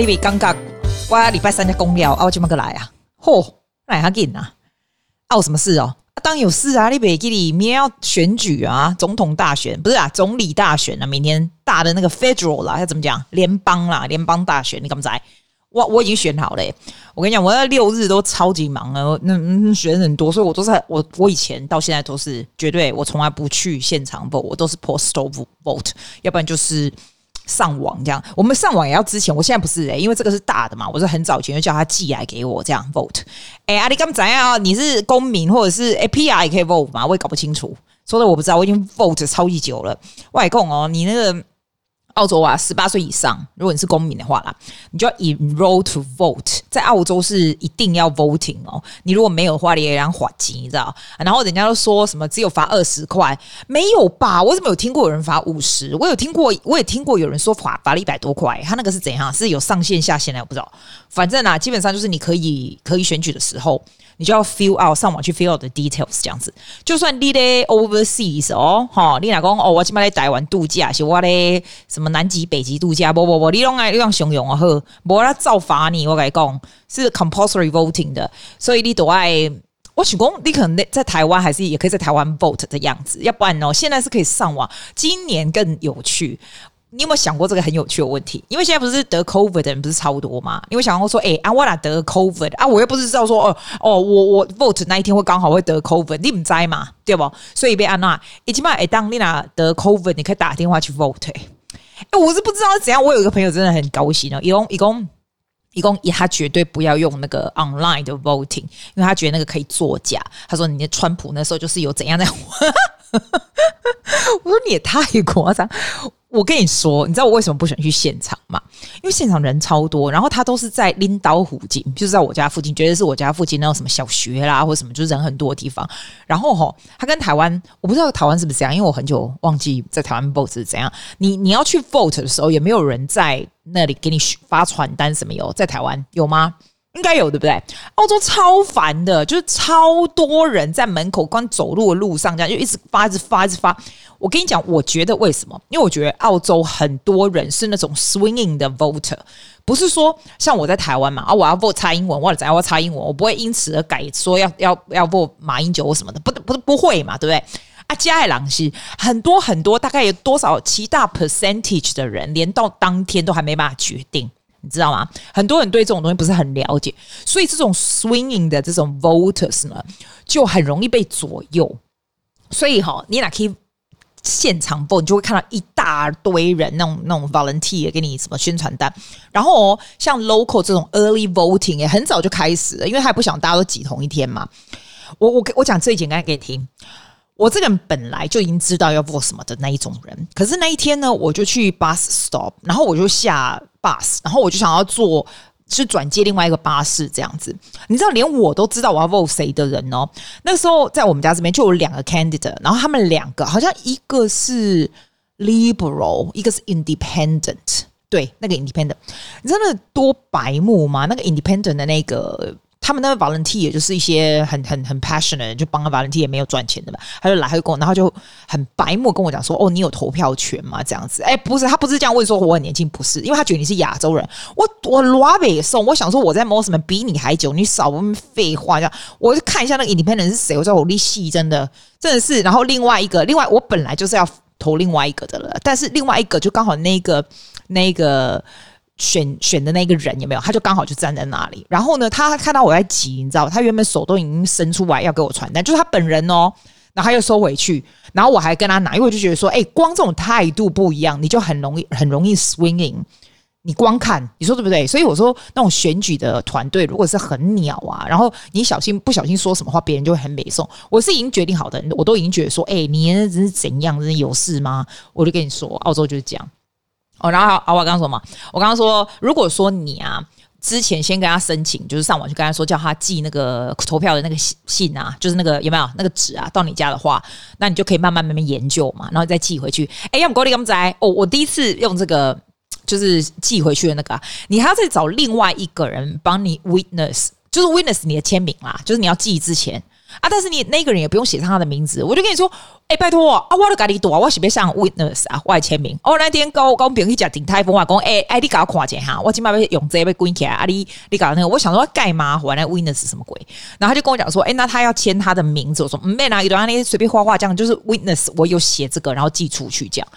你别尴尬，我礼拜三就公了，啊，我今麦个来啊？嚯，来哈紧啊？啊，有什么事哦？啊，当然有事啊！你别记里面要选举啊，总统大选不是啊，总理大选啊，明天大的那个 federal 啦，要怎么讲？联邦啦，联邦大选，你敢不在？我我已经选好了，我跟你讲，我那六日都超级忙啊，那选很多，所以我都是我我以前到现在都是绝对，我从来不去现场 vote，我都是 postal vote，要不然就是上网这样。我们上网也要之前，我现在不是诶，因为这个是大的嘛，我是很早前就叫他寄来给我这样 vote。哎，阿里刚怎样？你是公民或者是 API 可以 vote 吗？我也搞不清楚，说的我不知道，我已经 vote 超级久了。外公哦，你那个。澳洲啊，十八岁以上，如果你是公民的话啦，你就要 enroll to vote。在澳洲是一定要 voting 哦。你如果没有的话，你也要罚金，你知道？然后人家都说什么只有罚二十块，没有吧？我怎么有听过有人罚五十？我有听过，我也听过有人说罚罚了一百多块。他那个是怎样？是有上限下限的，我不知道。反正啊，基本上就是你可以可以选举的时候。你就要 fill out 上网去 fill out the details 这样子，就算你咧 overseas 哦，哈，你老公哦，我今麦在台湾度假，是我咧什什么南极、北极度假，不不不，你用爱你拢怂恿啊呵，无啦造罚你，我跟你讲是 compulsory voting 的，所以你都爱，我想讲你可能在台湾还是也可以在台湾 vote 的样子，要不然哦，现在是可以上网，今年更有趣。你有没有想过这个很有趣的问题？因为现在不是得 COVID 的人不是超多吗？因为想过说，哎、欸，啊，我哪得 COVID 啊？我又不是知道说，哦哦，我我 vote 那一天会刚好会得 COVID，你唔知嘛？对不？所以被安娜，一起码哎，当你哪得 COVID，你可以打电话去 vote。哎、我是不知道怎样。我有一个朋友真的很高兴哦，一共一共一共，他绝对不要用那个 online 的 voting，因为他觉得那个可以作假。他说，你的川普那时候就是有怎样的。我说你也太夸张。我跟你说，你知道我为什么不喜欢去现场吗？因为现场人超多，然后他都是在拎刀附近，就是在我家附近，绝对是我家附近那种什么小学啦，或什么，就是人很多的地方。然后吼，他跟台湾，我不知道台湾是不是这样，因为我很久忘记在台湾 vote 是怎样。你你要去 vote 的时候，也没有人在那里给你发传单什么有？在台湾有吗？应该有对不对？澳洲超烦的，就是超多人在门口，光走路的路上这样就一直发，一直发，一直发。我跟你讲，我觉得为什么？因为我觉得澳洲很多人是那种 swinging 的 voter，不是说像我在台湾嘛啊，我要 vote 蔡英文，或者怎样，我要蔡英文，我不会因此而改说要要要 vote 马英九或什么的，不不不会嘛，对不对？啊，加爱朗西很多很多，大概有多少其大 percentage 的人，连到当天都还没办法决定。你知道吗？很多人对这种东西不是很了解，所以这种 swinging 的这种 voters 呢，就很容易被左右。所以哈，你哪可以现场 vote，你就会看到一大堆人那种那种 volunteer 给你什么宣传单。然后哦，像 local 这种 early voting 也很早就开始了，因为他也不想大家都挤同一天嘛。我我我讲最简单给你听。我这个人本来就已经知道要做什么的那一种人，可是那一天呢，我就去 bus stop，然后我就下 bus，然后我就想要坐是转接另外一个巴士这样子。你知道，连我都知道我要 vote 谁的人哦。那个时候在我们家这边就有两个 candidate，然后他们两个好像一个是 liberal，一个是 independent。对，那个 independent，你知道那多白目吗？那个 independent 的那个。他们那个 volunteer 也就是一些很很很 passionate，就帮个 volunteer 也没有赚钱的嘛，他就来他就跟我，然后就很白目跟我讲说：“哦，你有投票权吗？”这样子，哎，不是，他不是这样问说，我很年轻，不是，因为他觉得你是亚洲人。我我拉北送，我想说我在 Mosman 比你还久，你少问废话。这样，我就看一下那个 independent 是谁，我说我力气真的真的是。然后另外一个，另外我本来就是要投另外一个的了，但是另外一个就刚好那个那个。选选的那个人有没有？他就刚好就站在那里。然后呢，他看到我在急，你知道，他原本手都已经伸出来要给我传单，就是他本人哦。然后他又收回去，然后我还跟他拿，因为我就觉得说，哎，光这种态度不一样，你就很容易很容易 swinging。你光看，你说对不对？所以我说，那种选举的团队如果是很鸟啊，然后你小心不小心说什么话，别人就会很美送。我是已经决定好的，我都已经觉得说，哎，你这是怎样？这是有事吗？我就跟你说，澳洲就是这样。哦，然后啊，我刚刚说嘛，我刚刚说，如果说你啊之前先跟他申请，就是上网去跟他说，叫他寄那个投票的那个信啊，就是那个有没有那个纸啊，到你家的话，那你就可以慢慢慢慢研究嘛，然后再寄回去。哎，要不够你敢不在？哦，我第一次用这个就是寄回去的那个，你还要再找另外一个人帮你 witness，就是 witness 你的签名啦，就是你要寄之前。啊，但是你那个人也不用写上他的名字，我就跟你说，哎、拜托啊，我的咖喱多，我是不是上 witness 啊，我来签名。哦，那天高高平去讲鼎泰丰啊，讲哎哎，你搞我看一下哈，我今麦被用这被关起来啊，你你搞那个，我想说干嘛？我那 witness 什么鬼？然后他就跟我讲说，哎、那他要签他的名字，我说没拿一段，你随便画画这样，就是 witness，我有写这个，然后寄出去这样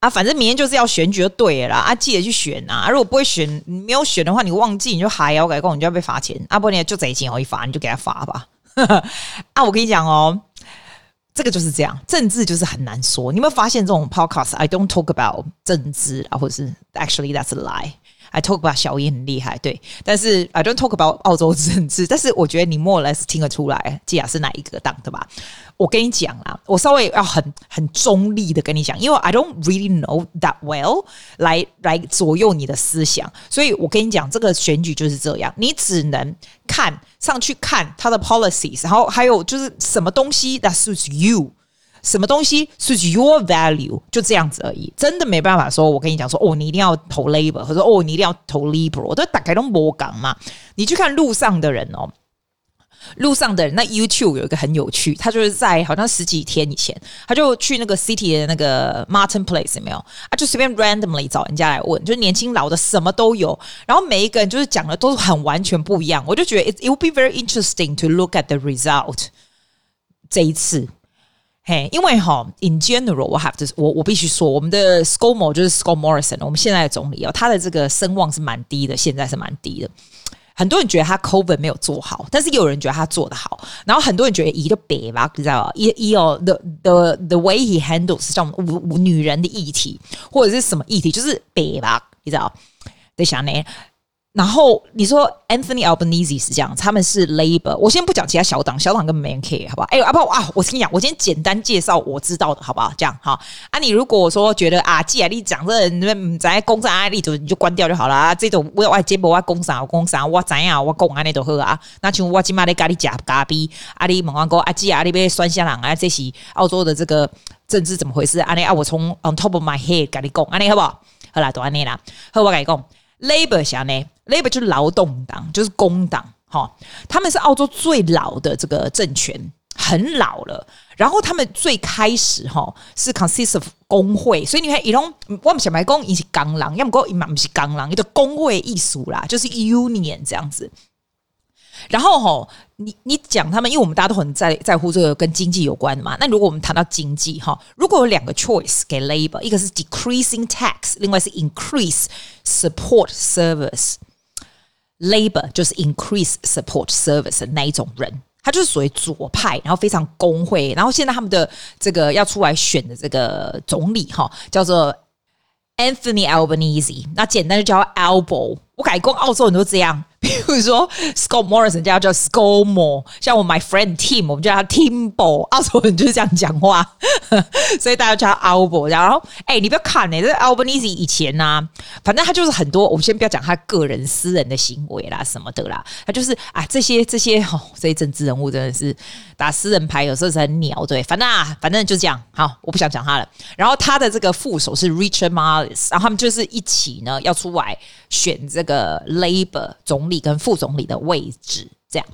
啊，反正明天就是要选举就对了啦，啊，记得去选呐、啊，如果不会选，没有选的话，你忘记你就还要改工，你就要被罚钱，啊，不然就贼钱我一罚，你就给他罚吧。啊，我跟你讲哦，这个就是这样，政治就是很难说。你有没有发现这种 podcast？I don't talk about 政治啊，或者是 actually that's a lie。I talk about 小英很厉害，对，但是 I don't talk about 澳洲政治。但是我觉得你 more or less 听得出来，基亚是哪一个党的吧？我跟你讲啦，我稍微要很很中立的跟你讲，因为 I don't really know that well 来来左右你的思想，所以我跟你讲，这个选举就是这样，你只能看上去看他的 policies，然后还有就是什么东西 that suits you。什么东西是 your value，就这样子而已，真的没办法说。我跟你讲说，哦，你一定要投 Labor，或者哦，你一定要投 Liberal，我都打开都没讲嘛。你去看路上的人哦，路上的人，那 YouTube 有一个很有趣，他就是在好像十几天以前，他就去那个 City 的那个 Martin Place 有没有啊？就随便 randomly 找人家来问，就是年轻老的什么都有，然后每一个人就是讲的都是很完全不一样。我就觉得 it it would be very interesting to look at the result 这一次。嘿，因为哈，in general，我 have to，我我必须说，我们的 ScoMo 就是 s c o m o r i s o n 我们现在的总理哦，他的这个声望是蛮低的，现在是蛮低的。很多人觉得他 COVID 没有做好，但是也有人觉得他做得好。然后很多人觉得一个北吧，你知道吧？一一哦，the the the way he handles 像五女人的议题或者是什么议题，就是北吧，你知道？在想呢。然后你说 Anthony Albanese 是这样，他们是 Labor。我先不讲其他小党，小党根本没人 care，好不好？哎，阿不啊，我跟你讲，我今天简单介绍我知道的，好不好？这样好啊。你如果说觉得啊，既然你讲这人在公司案例，就你就关掉就好了啊。这种我我节目我公啥我公啥我怎样我讲安尼都好啊。那像我今麦在咖喱加咖啡，阿里问我讲阿姐阿里边酸香人啊，这是澳洲的这个政治怎么回事？安尼啊，我从 on top of my head 跟你讲，安尼好不好？好啦，都安尼啦。好，我跟你讲，Labor 啥呢？Labor 就是劳动党，就是工党，哈，他们是澳洲最老的这个政权，很老了。然后他们最开始哈是 consist of 工会，所以你看，一种我们小白工，一是钢狼，要么工，一嘛不是钢狼，一个工会艺术啦，就是 union 这样子。然后哈，你你讲他们，因为我们大家都很在在乎这个跟经济有关的嘛。那如果我们谈到经济哈，如果有两个 choice 给 Labor，一个是 decreasing tax，另外是 increase support service。Labor 就是 increase support service 的那一种人，他就是属于左派，然后非常工会，然后现在他们的这个要出来选的这个总理哈，叫做 Anthony Albanese，那简单就叫 Albo。我改过澳洲人都这样。比如说，Scott Morrison 叫叫 ScoMo，像我 my friend Tim，我们叫他 Timbo，澳洲人就是这样讲话，所以大家叫他 Albo。然后，哎、你不要看呢、欸，这 Albanese 以前呢、啊，反正他就是很多，我们先不要讲他个人私人的行为啦什么的啦，他就是啊这些这些哦，这些政治人物真的是打私人牌，有时候是很鸟，对，反正啊，反正就这样，好，我不想讲他了。然后他的这个副手是 Richard Marles，然后他们就是一起呢要出来选这个 Labor 总。理跟副总理的位置，这样。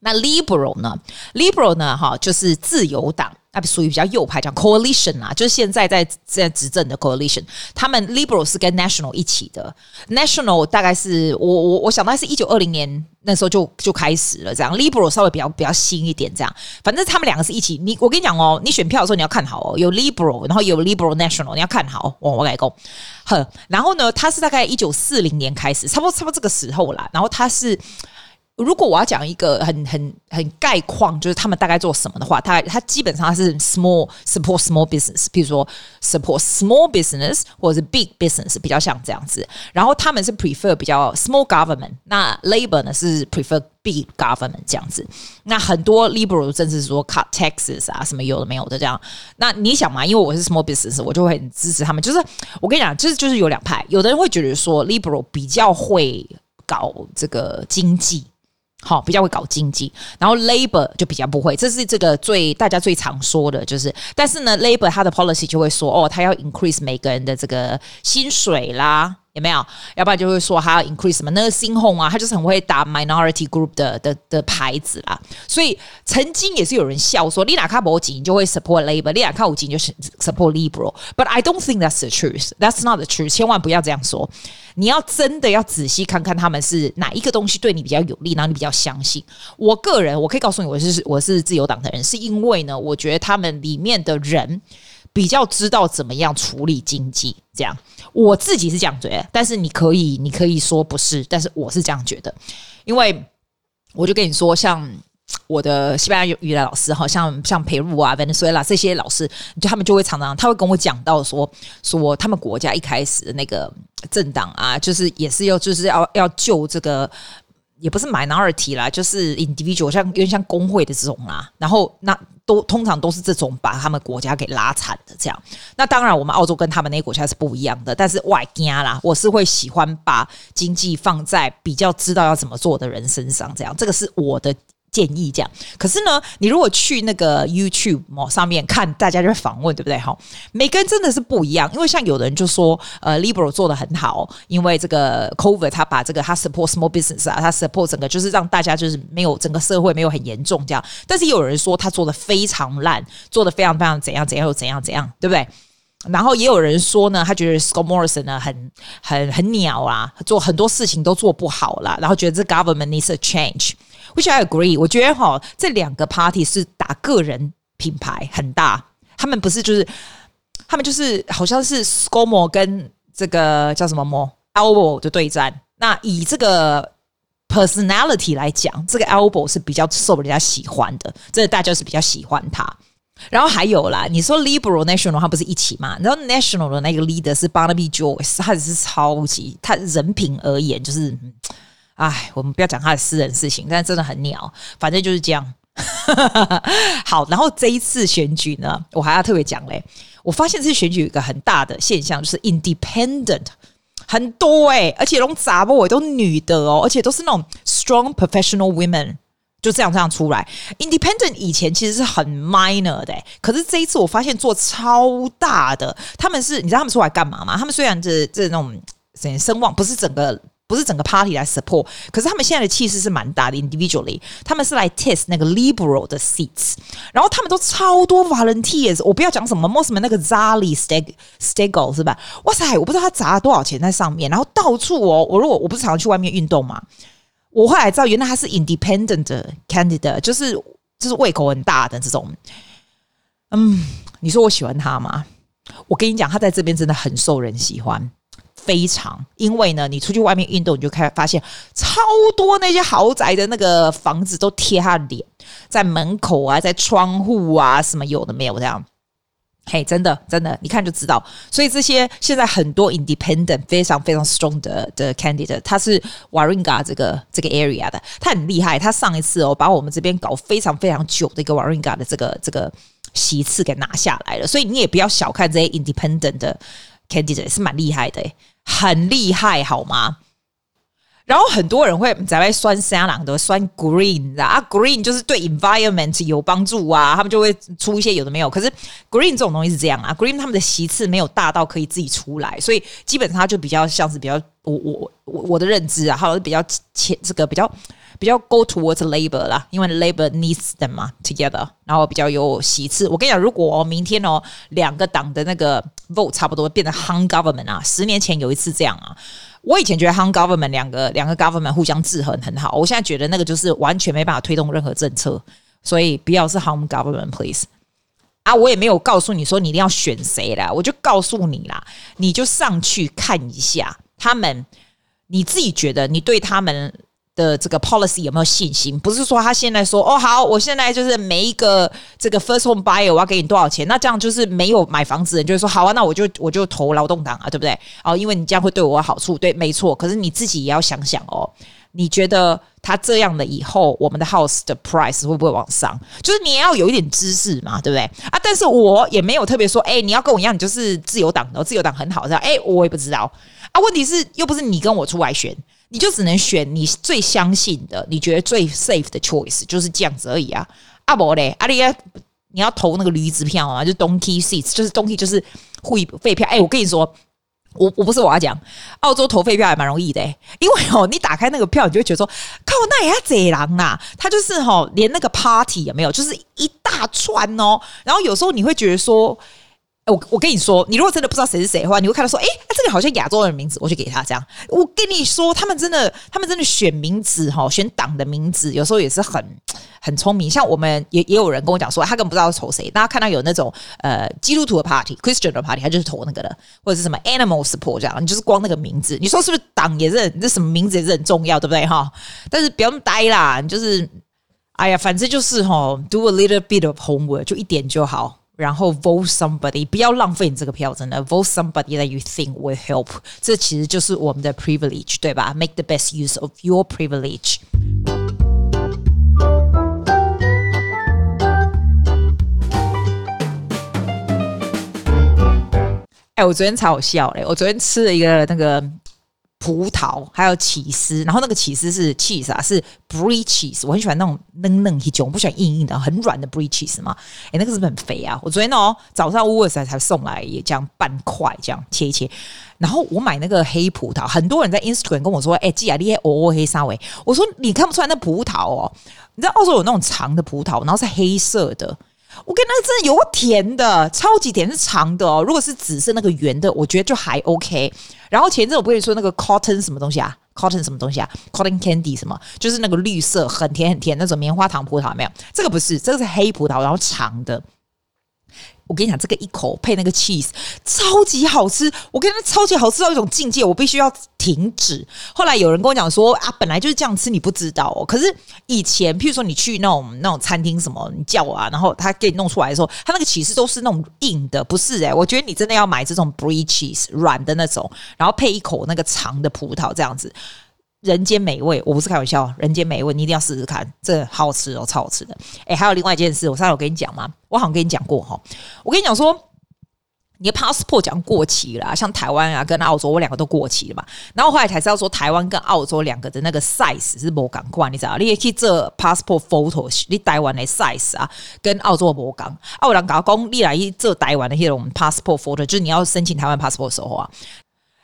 那 Liberal 呢？Liberal 呢？哈，就是自由党，那属于比较右派，叫 Coalition 啊，就是现在在在执政的 Coalition。他们 Liberal 是跟 National 一起的，National 大概是我我我想到是一九二零年那时候就就开始了，这样。Liberal 稍微比较比较新一点，这样。反正他们两个是一起。你我跟你讲哦，你选票的时候你要看好哦，有 Liberal，然后有 Liberal National，你要看好哦。我改讲，呵，然后呢，他是大概一九四零年开始，差不多差不多这个时候啦。然后他是。如果我要讲一个很很很概况，就是他们大概做什么的话，他他基本上是 small support small business，比如说 support small business 或者是 big business，比较像这样子。然后他们是 prefer 比较 small government，那 Labor 呢是 prefer big government 这样子。那很多 liberal 甚至说 cut taxes 啊什么有的没有的这样。那你想嘛，因为我是 small business，我就会很支持他们。就是我跟你讲，就是就是有两派，有的人会觉得说 liberal 比较会搞这个经济。好，比较会搞经济，然后 Labor 就比较不会，这是这个最大家最常说的，就是，但是呢，Labor 它的 policy 就会说，哦，他要 increase 每个人的这个薪水啦，有没有？要不然就会说他要 increase 什么那个 Nursing Home 啊，他就是很会打 minority group 的的的牌子啦。所以曾经也是有人笑说，你哪卡无钱就会 support Labor，你哪卡有钱就 support Liberal。But I don't think that's the truth. That's not the truth. 千万不要这样说。你要真的要仔细看看他们是哪一个东西对你比较有利，然后你比较相信。我个人我可以告诉你，我是我是自由党的人，是因为呢，我觉得他们里面的人。比较知道怎么样处理经济，这样我自己是这样觉得，但是你可以，你可以说不是，但是我是这样觉得，因为我就跟你说，像我的西班牙语的老师，好像像培鲁啊、委内瑞拉这些老师，就他们就会常常，他会跟我讲到说，说他们国家一开始的那个政党啊，就是也是要就是要要救这个。也不是 minority 啦，就是 individual，像有点像工会的这种啦。然后那都通常都是这种把他们国家给拉惨的这样。那当然，我们澳洲跟他们那些国家是不一样的。但是外加啦，我是会喜欢把经济放在比较知道要怎么做的人身上，这样。这个是我的。建议这样，可是呢，你如果去那个 YouTube 上面看，大家就访问，对不对？哈，每个人真的是不一样，因为像有的人就说，呃，Liberal 做得很好，因为这个 COVID 他把这个他 support small business 啊，他 support 整个就是让大家就是没有整个社会没有很严重这样，但是有人说他做得非常烂，做得非常非常怎样怎样又怎样怎样，对不对？然后也有人说呢，他觉得 Scott Morrison 呢很很很鸟啊，做很多事情都做不好啦，然后觉得这 government needs a change。Which I agree，我觉得哈，这两个 party 是打个人品牌很大，他们不是就是，他们就是好像是 ScoMo 跟这个叫什么 Mo Albo 的对战。那以这个 personality 来讲，这个 Elbow 是比较受人家喜欢的，这大家是比较喜欢他。然后还有啦，你说 Liberal National 他不是一起嘛？然后 National 的那个 leader 是 Barnaby Joyce，他只是超级，他人品而言就是。哎，我们不要讲他的私人事情，但真的很鸟，反正就是这样。好，然后这一次选举呢，我还要特别讲嘞。我发现这次选举有一个很大的现象，就是 independent 很多哎，而且都杂不，都女的哦，而且都是那种 strong professional women，就这样这样出来。independent 以前其实是很 minor 的，可是这一次我发现做超大的。他们是，你知道他们出来干嘛吗？他们虽然这这种声望不是整个。不是整个 party 来 support，可是他们现在的气势是蛮大的。Individually，他们是来 test 那个 liberal 的 seats，然后他们都超多 volunteers。我不要讲什么 Mosman 那个 Zali Steg Steggall 是吧？哇塞，我不知道他砸了多少钱在上面，然后到处哦。我如果我不是常常去外面运动嘛，我后来知道原来他是 independent candidate，就是就是胃口很大的这种。嗯，你说我喜欢他吗？我跟你讲，他在这边真的很受人喜欢。非常，因为呢，你出去外面运动，你就开始发现超多那些豪宅的那个房子都贴他的脸，在门口啊，在窗户啊，什么有的没有这样。嘿，真的真的，你看就知道。所以这些现在很多 independent 非常非常 strong 的的 candidate，他是 Waringa 这个这个 area 的，他很厉害。他上一次哦，把我们这边搞非常非常久的一个 Waringa 的这个这个席次给拿下来了。所以你也不要小看这些 independent 的 candidate，是蛮厉害的。很厉害，好吗？然后很多人会在外酸三郎的酸 green 啊，green 就是对 environment 有帮助啊，他们就会出一些有的没有。可是 green 这种东西是这样啊，green 他们的席次没有大到可以自己出来，所以基本上就比较像是比较我我我我的认知啊，还有比较前这个比较比较 go towards labor 啦，因为 labor needs them 嘛 together，然后比较有喜次。我跟你讲，如果明天哦两个党的那个 vote 差不多变成 hung government 啊，十年前有一次这样啊。我以前觉得 hung government 两个两个 government 互相制衡很好，我现在觉得那个就是完全没办法推动任何政策，所以不要是 hung government please 啊！我也没有告诉你说你一定要选谁啦，我就告诉你啦，你就上去看一下他们，你自己觉得你对他们。的这个 policy 有没有信心？不是说他现在说哦好，我现在就是每一个这个 first home buyer 我要给你多少钱？那这样就是没有买房子的人就会说好啊，那我就我就投劳动党啊，对不对？哦，因为你这样会对我有好处，对，没错。可是你自己也要想想哦，你觉得他这样的以后，我们的 house 的 price 会不会往上？就是你也要有一点知识嘛，对不对？啊，但是我也没有特别说，哎，你要跟我一样，你就是自由党的，自由党很好，这样，哎，我也不知道啊。问题是又不是你跟我出来选。你就只能选你最相信的，你觉得最 safe 的 choice 就是这样子而已啊！阿伯嘞，阿里，你要投那个驴子票啊，就 donkey seats，就是 donkey 就是会废票。哎，我跟你说，我我不是我要讲，澳洲投废票还蛮容易的，因为哦，你打开那个票，你就会觉得说，靠，那也要贼狼啊！他就是哦，连那个 party 有没有，就是一大串哦。然后有时候你会觉得说。我我跟你说，你如果真的不知道谁是谁的话，你会看到说，哎，这个好像亚洲人名字，我就给他这样。我跟你说，他们真的，他们真的选名字哈，选党的名字，有时候也是很很聪明。像我们也也有人跟我讲说，他根本不知道要投谁。大家看到有那种呃基督徒的 party，Christian 的 party，他就是投那个的，或者是什么 Animal Support 这样，你就是光那个名字，你说是不是党也是？你这什么名字也是很重要，对不对哈？但是不要那么呆啦，你就是哎呀，反正就是哈，do a little bit of homework，就一点就好。然后 vote somebody，不要浪费你这个票，真的 vote somebody that you think will help。这其实就是我们的 privilege，对吧？Make the best use of your privilege。哎，我昨天超好笑嘞！我昨天吃了一个那个。 葡萄还有起司，然后那个起司是 cheese 啊，是 brie cheese，我很喜欢那种嫩嫩一种，我不喜欢硬硬的、很软的 brie cheese 嘛。诶，那个是不是很肥啊？我昨天哦早上 w o 才才送来，也这样半块这样切一切。然后我买那个黑葡萄，很多人在 Instagram 跟我说：“诶，记啊，你哦黑沙维。”我说：“你看不出来那葡萄哦？你知道澳洲有那种长的葡萄，然后是黑色的。”我跟那个真的有甜的，超级甜，是长的哦。如果是紫色那个圆的，我觉得就还 OK。然后前阵我不跟你说那个 cotton 什么东西啊，cotton 什么东西啊，cotton candy 什么，就是那个绿色很甜很甜那种棉花糖葡萄，没有？这个不是，这个是黑葡萄，然后长的。我跟你讲，这个一口配那个 cheese，超级好吃。我跟你说，超级好吃到一种境界，我必须要停止。后来有人跟我讲说啊，本来就是这样吃，你不知道哦。可是以前，譬如说你去那种那种餐厅什么，你叫啊，然后他给你弄出来的时候，他那个起司都是那种硬的，不是诶，我觉得你真的要买这种 brie cheese 软的那种，然后配一口那个长的葡萄这样子。人间美味，我不是开玩笑，人间美味，你一定要试试看，这好好吃哦，超好吃的。诶，还有另外一件事，我上次有跟你讲吗？我好像跟你讲过哈，我跟你讲说，你的 passport 讲过期了，像台湾啊跟澳洲，我两个都过期了嘛。然后后来才知道说，台湾跟澳洲两个的那个 size 是不同款，你知道？你也可以做 passport photo，你台湾的 size 啊，跟澳洲不同。澳人搞讲，你来做台湾的那种 passport photo，就是你要申请台湾 passport 的时候啊。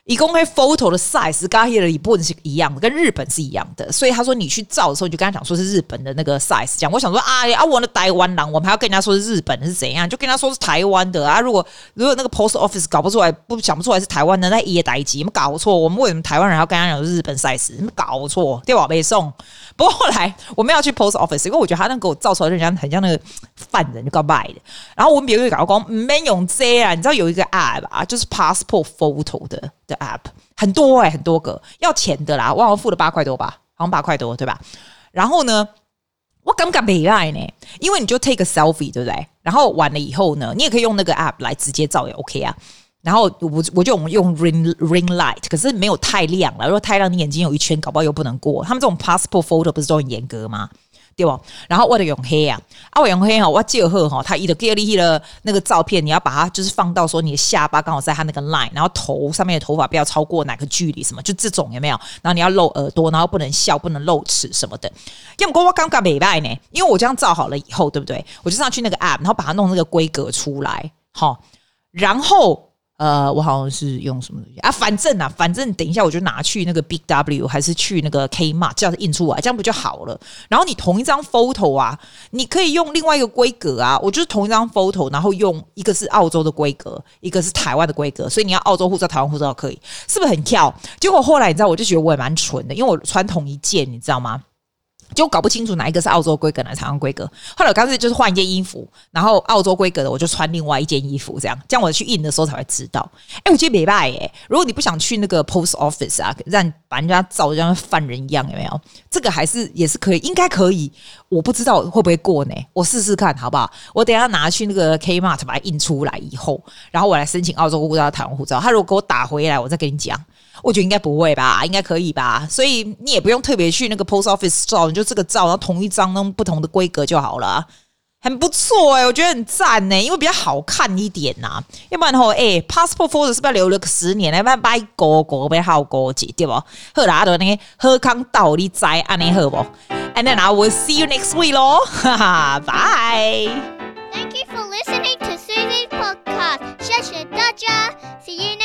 一共开 photo 的 size 跟他的一部分是一样的，跟日本是一样的，所以他说你去照的时候，你就跟他讲说是日本的那个 size。讲我想说啊呀，我的台湾人，我们还要跟人家说是日本是怎样？就跟他说是台湾的啊。如果如果那个 post office 搞不出来，不想不出来是台湾的，那也代志，没搞错。我们为什么台湾人要跟他讲日本 size？没搞错，对吧？没送。不过后来我们要去 post office，因为我觉得他那给我照出来，人家很像那个犯人，就告白的。然后我们别人搞讲没用这啊，你知道有一个 app 啊，就是 passport photo 的的 app。很多哎、很多个要钱的啦，我好像付了八块多吧，好像八块多对吧？然后呢，我敢不敢没爱呢？因为你就 take a selfie 对不对？然后完了以后呢，你也可以用那个 app 来直接照也 OK 啊。然后我我就我们用 ring ring light，可是没有太亮了，如果太亮你眼睛有一圈，搞不好又不能过。他们这种 passport photo 不是都很严格吗？对吧？然后我的用黑啊，啊我用黑哈，我记得哈，他一的给你的那个照片，你要把它就是放到说你的下巴刚好在他那个 line，然后头上面的头发不要超过哪个距离，什么就这种有没有？然后你要露耳朵，然后不能笑，不能露齿什么的。要么我刚刚没拜呢，因为我这样照好了以后，对不对？我就上去那个 app，然后把它弄那个规格出来，好，然后。呃，我好像是用什么东西啊？反正啊，反正等一下我就拿去那个 B W，还是去那个 Kmart，这样印出来，这样不就好了？然后你同一张 photo 啊，你可以用另外一个规格啊。我就是同一张 photo，然后用一个是澳洲的规格，一个是台湾的规格，所以你要澳洲护照、台湾护照可以，是不是很跳？结果后来你知道，我就觉得我也蛮蠢的，因为我穿同一件，你知道吗？就搞不清楚哪一个是澳洲规格，哪台湾规格。后来我干脆就是换一件衣服，然后澳洲规格的我就穿另外一件衣服，这样这样我去印的时候才会知道。哎，我觉得没办法哎。如果你不想去那个 post office 啊，让把人家照的像犯人一样，有没有？这个还是也是可以，应该可以。我不知道会不会过呢？我试试看好不好？我等下拿去那个 Kmart 把它印出来以后，然后我来申请澳洲护照、台湾护照。他如果给我打回来，我再跟你讲。我觉得应该不会吧，应该可以吧。所以你也不用特别去那个 post office 照，你就这个照，然后同一张弄不同的规格就好了。很不错哎、我觉得很赞呢、因为比较好看一点呐、要不然吼，哎、，passport photo 是不是要留了十年呢？要不然拜哥哥被好哥姐对不？好啦，阿德呢，喝康到底在安尼好不？And then I will see you next week 咯，哈哈，Bye。Thank you for listening to Susie's podcast，谢谢大家，See you.